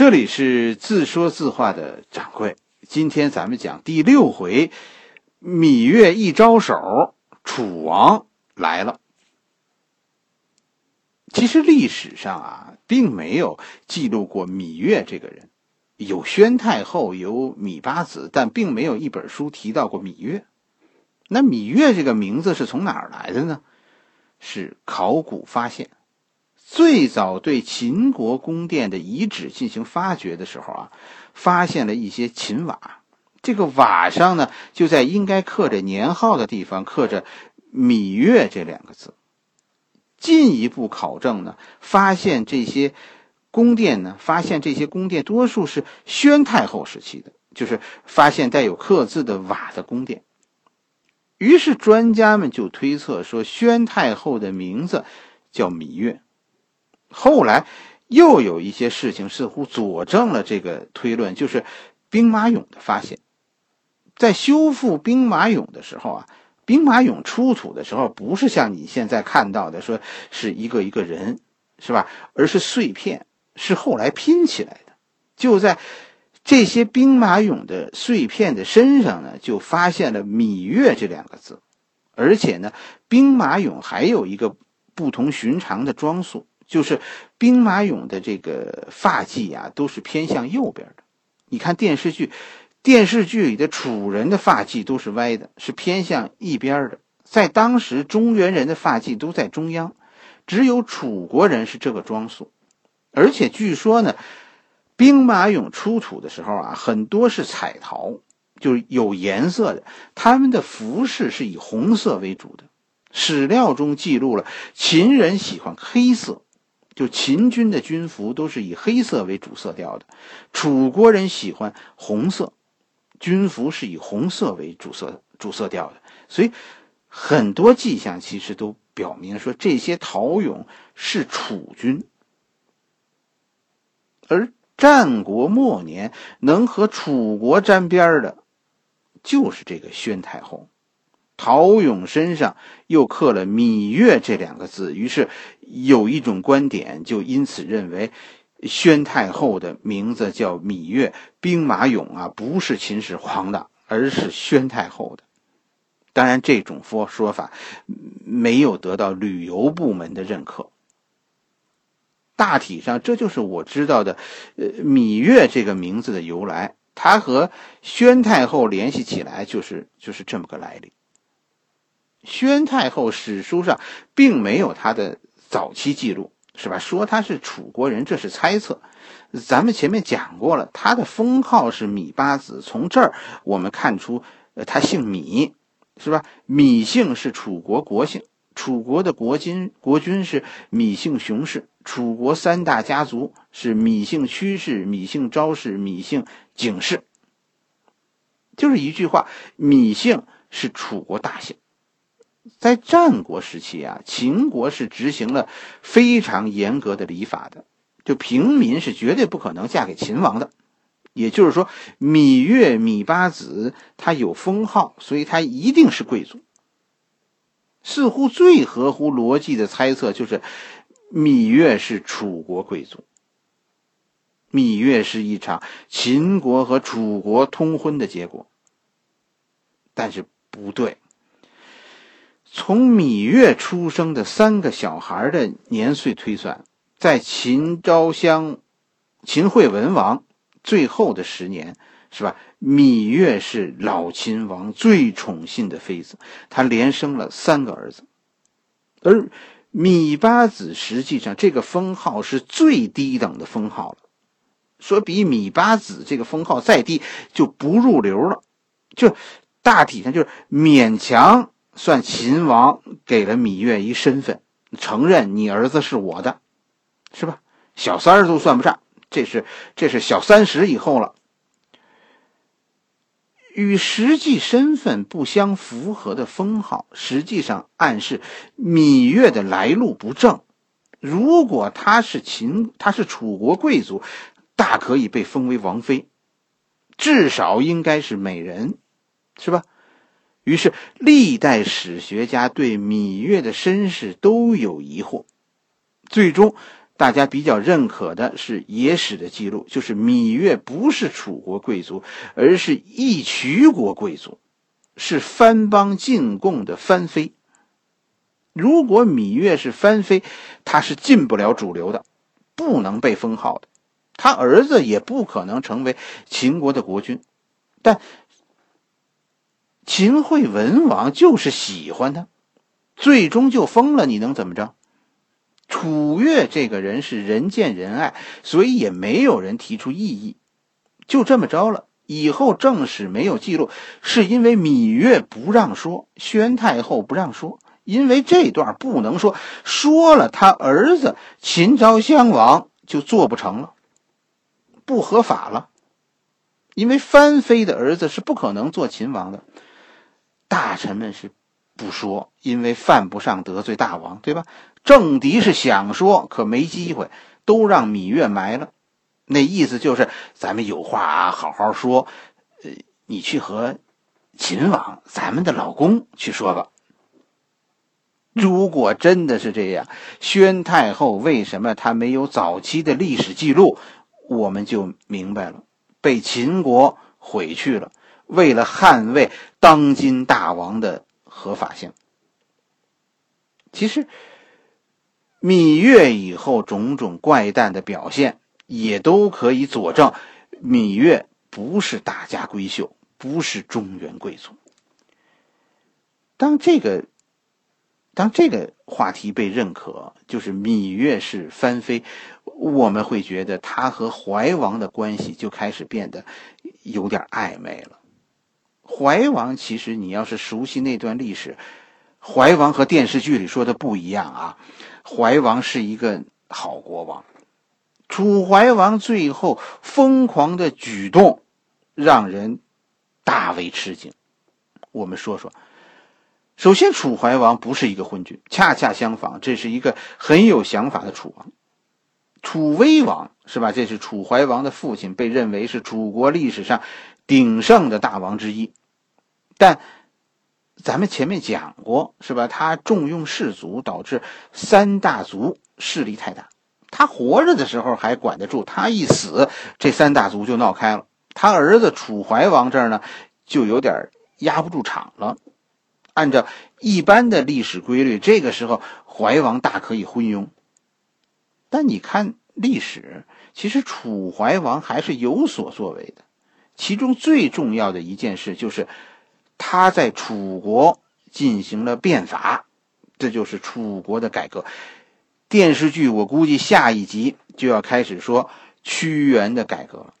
这里是自说自话的掌柜。今天咱们讲第六回，芈月一招手，楚王来了。其实历史上啊，并没有记录过芈月这个人，有宣太后，有芈八子，但并没有一本书提到过芈月。那芈月这个名字是从哪儿来的呢？是考古发现。最早对秦国宫殿的遗址进行发掘的时候啊，发现了一些秦瓦，这个瓦上呢，就在应该刻着年号的地方刻着“芈月”这两个字。进一步考证呢，发现这些宫殿呢，发现这些宫殿多数是宣太后时期的，就是发现带有刻字的瓦的宫殿。于是专家们就推测说，宣太后的名字叫芈月。后来，又有一些事情似乎佐证了这个推论，就是兵马俑的发现。在修复兵马俑的时候啊，兵马俑出土的时候，不是像你现在看到的说是一个一个人，是吧？而是碎片，是后来拼起来的。就在这些兵马俑的碎片的身上呢，就发现了“芈月”这两个字，而且呢，兵马俑还有一个不同寻常的装束。就是兵马俑的这个发髻啊，都是偏向右边的。你看电视剧，电视剧里的楚人的发髻都是歪的，是偏向一边的。在当时，中原人的发髻都在中央，只有楚国人是这个装束。而且据说呢，兵马俑出土的时候啊，很多是彩陶，就是有颜色的。他们的服饰是以红色为主的。史料中记录了秦人喜欢黑色。就秦军的军服都是以黑色为主色调的，楚国人喜欢红色，军服是以红色为主色主色调的，所以很多迹象其实都表明说这些陶俑是楚军。而战国末年能和楚国沾边的，就是这个宣太后。陶俑身上又刻了“芈月”这两个字，于是有一种观点就因此认为，宣太后的名字叫芈月，兵马俑啊不是秦始皇的，而是宣太后的。当然，这种说说法没有得到旅游部门的认可。大体上，这就是我知道的，呃，芈月这个名字的由来，它和宣太后联系起来，就是就是这么个来历。宣太后史书上并没有她的早期记录，是吧？说她是楚国人，这是猜测。咱们前面讲过了，她的封号是芈八子，从这儿我们看出，呃，她姓芈，是吧？芈姓是楚国国姓，楚国的国君国君是芈姓熊氏，楚国三大家族是芈姓屈氏、芈姓昭氏、芈姓景氏。就是一句话，芈姓是楚国大姓。在战国时期啊，秦国是执行了非常严格的礼法的，就平民是绝对不可能嫁给秦王的。也就是说，芈月、芈八子他有封号，所以他一定是贵族。似乎最合乎逻辑的猜测就是，芈月是楚国贵族。芈月是一场秦国和楚国通婚的结果，但是不对。从芈月出生的三个小孩的年岁推算，在秦昭襄、秦惠文王最后的十年，是吧？芈月是老秦王最宠信的妃子，她连生了三个儿子。而芈八子实际上这个封号是最低等的封号了，说比芈八子这个封号再低就不入流了，就大体上就是勉强。算秦王给了芈月一身份，承认你儿子是我的，是吧？小三儿都算不上，这是这是小三十以后了。与实际身份不相符合的封号，实际上暗示芈月的来路不正。如果她是秦，她是楚国贵族，大可以被封为王妃，至少应该是美人，是吧？于是，历代史学家对芈月的身世都有疑惑，最终大家比较认可的是野史的记录，就是芈月不是楚国贵族，而是义渠国贵族，是藩邦进贡的藩妃。如果芈月是藩妃，她是进不了主流的，不能被封号的，他儿子也不可能成为秦国的国君。但秦惠文王就是喜欢他，最终就封了，你能怎么着？楚越这个人是人见人爱，所以也没有人提出异议，就这么着了。以后正史没有记录，是因为芈月不让说，宣太后不让说，因为这段不能说，说了他儿子秦昭襄王就做不成了，不合法了。因为藩妃的儿子是不可能做秦王的，大臣们是不说，因为犯不上得罪大王，对吧？政敌是想说，可没机会，都让芈月埋了。那意思就是，咱们有话，好好说。呃，你去和秦王，咱们的老公去说吧。如果真的是这样，宣太后为什么她没有早期的历史记录，我们就明白了。被秦国毁去了，为了捍卫当今大王的合法性。其实。芈月以后种种怪诞的表现，也都可以佐证，芈月不是大家闺秀，不是中原贵族。当这个，当这个话题被认可，就是芈月是翻妃，我们会觉得她和怀王的关系就开始变得有点暧昧了。怀王其实你要是熟悉那段历史，怀王和电视剧里说的不一样啊。怀王是一个好国王，楚怀王最后疯狂的举动，让人大为吃惊。我们说说，首先，楚怀王不是一个昏君，恰恰相反，这是一个很有想法的楚王。楚威王是吧？这是楚怀王的父亲，被认为是楚国历史上鼎盛的大王之一，但。咱们前面讲过，是吧？他重用士族，导致三大族势力太大。他活着的时候还管得住，他一死，这三大族就闹开了。他儿子楚怀王这儿呢，就有点压不住场了。按照一般的历史规律，这个时候怀王大可以昏庸。但你看历史，其实楚怀王还是有所作为的。其中最重要的一件事就是。他在楚国进行了变法，这就是楚国的改革。电视剧我估计下一集就要开始说屈原的改革了。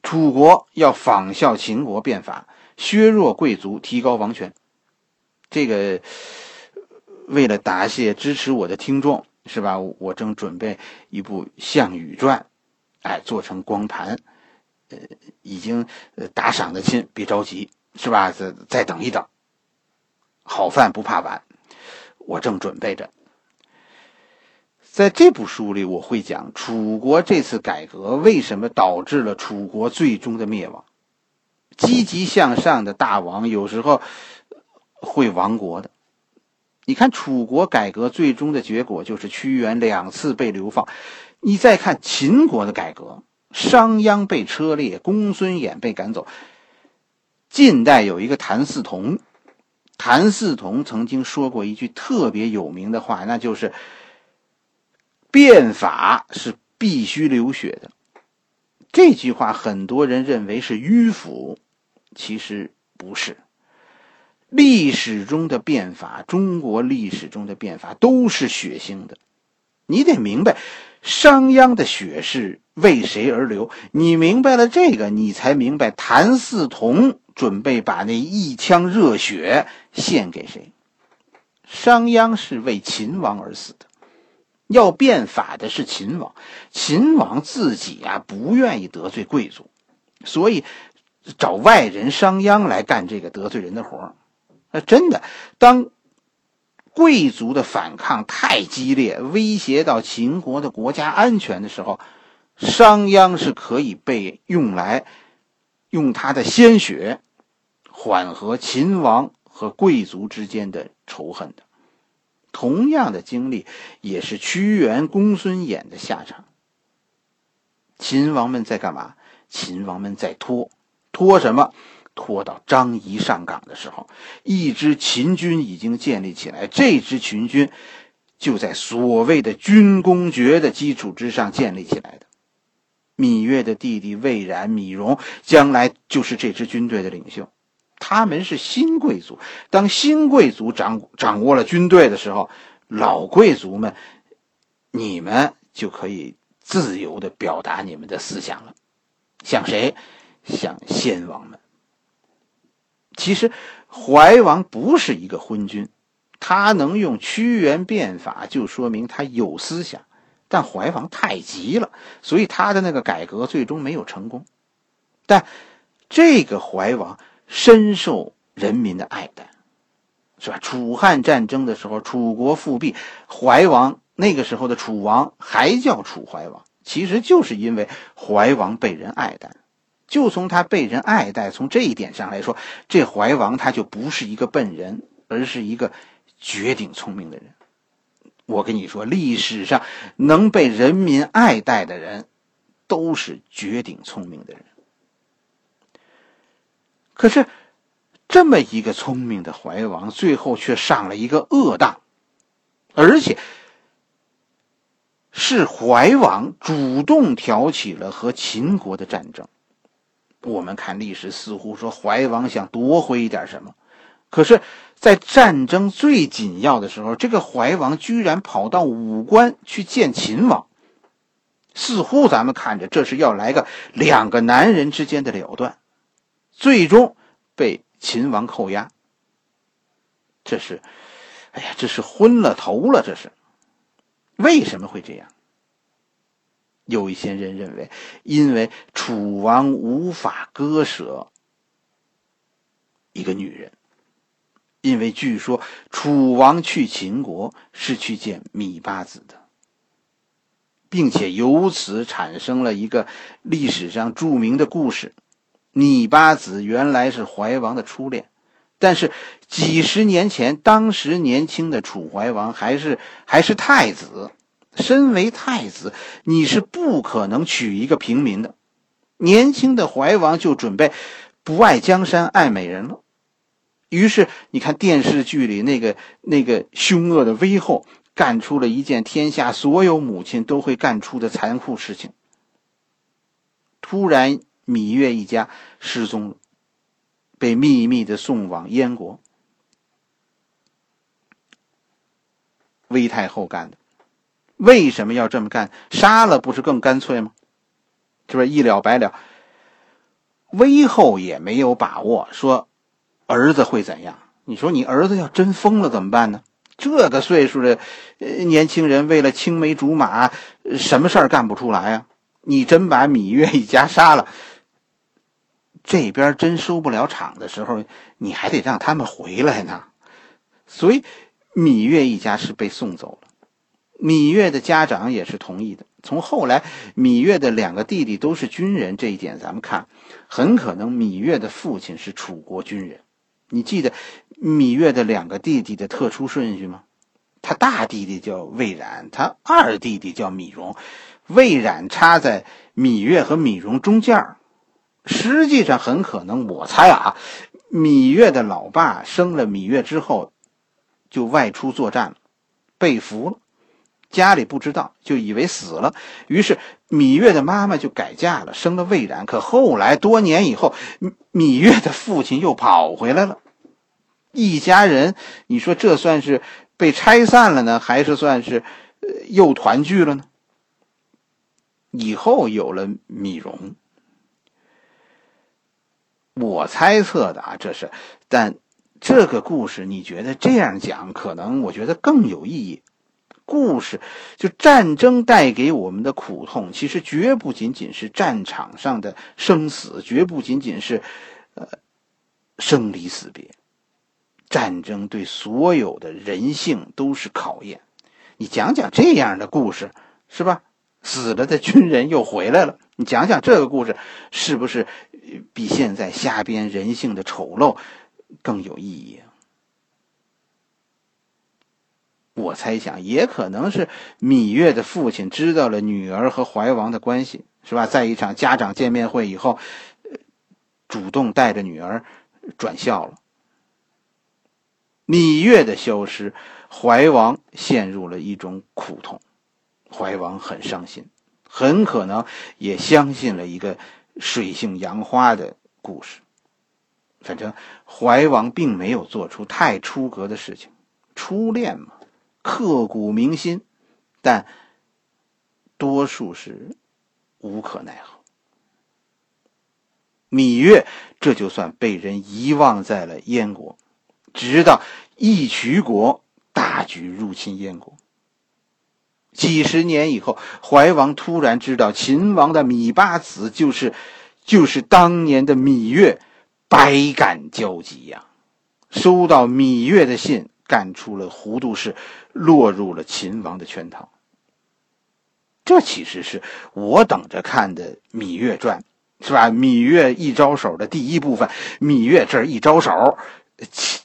楚国要仿效秦国变法，削弱贵族，提高王权。这个为了答谢支持我的听众，是吧？我正准备一部《项羽传》，哎，做成光盘。呃，已经呃打赏的亲，别着急，是吧？再再等一等，好饭不怕晚，我正准备着。在这部书里，我会讲楚国这次改革为什么导致了楚国最终的灭亡。积极向上的大王有时候会亡国的。你看楚国改革最终的结果就是屈原两次被流放。你再看秦国的改革。商鞅被车裂，公孙衍被赶走。近代有一个谭嗣同，谭嗣同曾经说过一句特别有名的话，那就是“变法是必须流血的”。这句话很多人认为是迂腐，其实不是。历史中的变法，中国历史中的变法都是血腥的，你得明白。商鞅的血是为谁而流？你明白了这个，你才明白谭嗣同准备把那一腔热血献给谁。商鞅是为秦王而死的，要变法的是秦王。秦王自己啊不愿意得罪贵族，所以找外人商鞅来干这个得罪人的活儿那真的当。贵族的反抗太激烈，威胁到秦国的国家安全的时候，商鞅是可以被用来用他的鲜血缓和秦王和贵族之间的仇恨的。同样的经历也是屈原、公孙衍的下场。秦王们在干嘛？秦王们在拖，拖什么？拖到张仪上岗的时候，一支秦军已经建立起来。这支秦军就在所谓的军功爵的基础之上建立起来的。芈月的弟弟魏冉、芈戎将来就是这支军队的领袖。他们是新贵族，当新贵族掌掌握了军队的时候，老贵族们，你们就可以自由的表达你们的思想了。像谁？像先王们。其实，怀王不是一个昏君，他能用屈原变法，就说明他有思想。但怀王太急了，所以他的那个改革最终没有成功。但这个怀王。深受人民的爱戴，是吧？楚汉战争的时候，楚国复辟，怀王那个时候的楚王还叫楚怀王，其实就是因为怀王被人爱戴。就从他被人爱戴，从这一点上来说，这怀王他就不是一个笨人，而是一个绝顶聪明的人。我跟你说，历史上能被人民爱戴的人，都是绝顶聪明的人。可是，这么一个聪明的怀王，最后却上了一个恶当，而且是怀王主动挑起了和秦国的战争。我们看历史，似乎说怀王想夺回一点什么，可是，在战争最紧要的时候，这个怀王居然跑到武关去见秦王，似乎咱们看着这是要来个两个男人之间的了断。最终被秦王扣押，这是，哎呀，这是昏了头了，这是为什么会这样？有一些人认为，因为楚王无法割舍一个女人，因为据说楚王去秦国是去见芈八子的，并且由此产生了一个历史上著名的故事。芈八子原来是怀王的初恋，但是几十年前，当时年轻的楚怀王还是还是太子。身为太子，你是不可能娶一个平民的。年轻的怀王就准备不爱江山爱美人了。于是你看电视剧里那个那个凶恶的威后，干出了一件天下所有母亲都会干出的残酷事情。突然。芈月一家失踪了，被秘密的送往燕国。魏太后干的，为什么要这么干？杀了不是更干脆吗？是不是一了百了？威后也没有把握说儿子会怎样。你说你儿子要真疯了怎么办呢？这个岁数的年轻人为了青梅竹马，什么事儿干不出来啊？你真把芈月一家杀了？这边真收不了场的时候，你还得让他们回来呢。所以，芈月一家是被送走了。芈月的家长也是同意的。从后来，芈月的两个弟弟都是军人，这一点咱们看，很可能芈月的父亲是楚国军人。你记得芈月的两个弟弟的特殊顺序吗？他大弟弟叫魏冉，他二弟弟叫芈戎。魏冉插在芈月和芈戎中间儿。实际上很可能，我猜啊，芈月的老爸生了芈月之后，就外出作战了，被俘了，家里不知道，就以为死了。于是芈月的妈妈就改嫁了，生了魏冉。可后来多年以后，芈月的父亲又跑回来了，一家人，你说这算是被拆散了呢，还是算是又团聚了呢？以后有了芈戎。我猜测的啊，这是，但这个故事你觉得这样讲可能，我觉得更有意义。故事就战争带给我们的苦痛，其实绝不仅仅是战场上的生死，绝不仅仅是呃生离死别。战争对所有的人性都是考验。你讲讲这样的故事，是吧？死了的军人又回来了，你讲讲这个故事，是不是？比现在瞎编人性的丑陋更有意义。我猜想，也可能是芈月的父亲知道了女儿和怀王的关系，是吧？在一场家长见面会以后，主动带着女儿转校了。芈月的消失，怀王陷入了一种苦痛，怀王很伤心，很可能也相信了一个水性杨花的故事。反正怀王并没有做出太出格的事情，初恋嘛，刻骨铭心，但多数是无可奈何。芈月这就算被人遗忘在了燕国，直到义渠国大举入侵燕国。几十年以后，怀王突然知道秦王的芈八子就是就是当年的芈月。百感交集呀！收到芈月的信，干出了糊涂事，落入了秦王的圈套。这其实是我等着看的《芈月传》，是吧？芈月一招手的第一部分，芈月这一招手，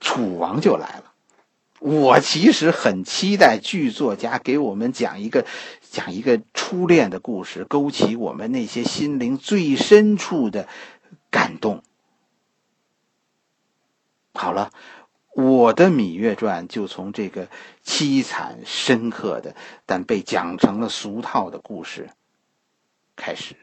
楚王就来了。我其实很期待剧作家给我们讲一个讲一个初恋的故事，勾起我们那些心灵最深处的感动。好了，我的《芈月传》就从这个凄惨深刻的，但被讲成了俗套的故事开始。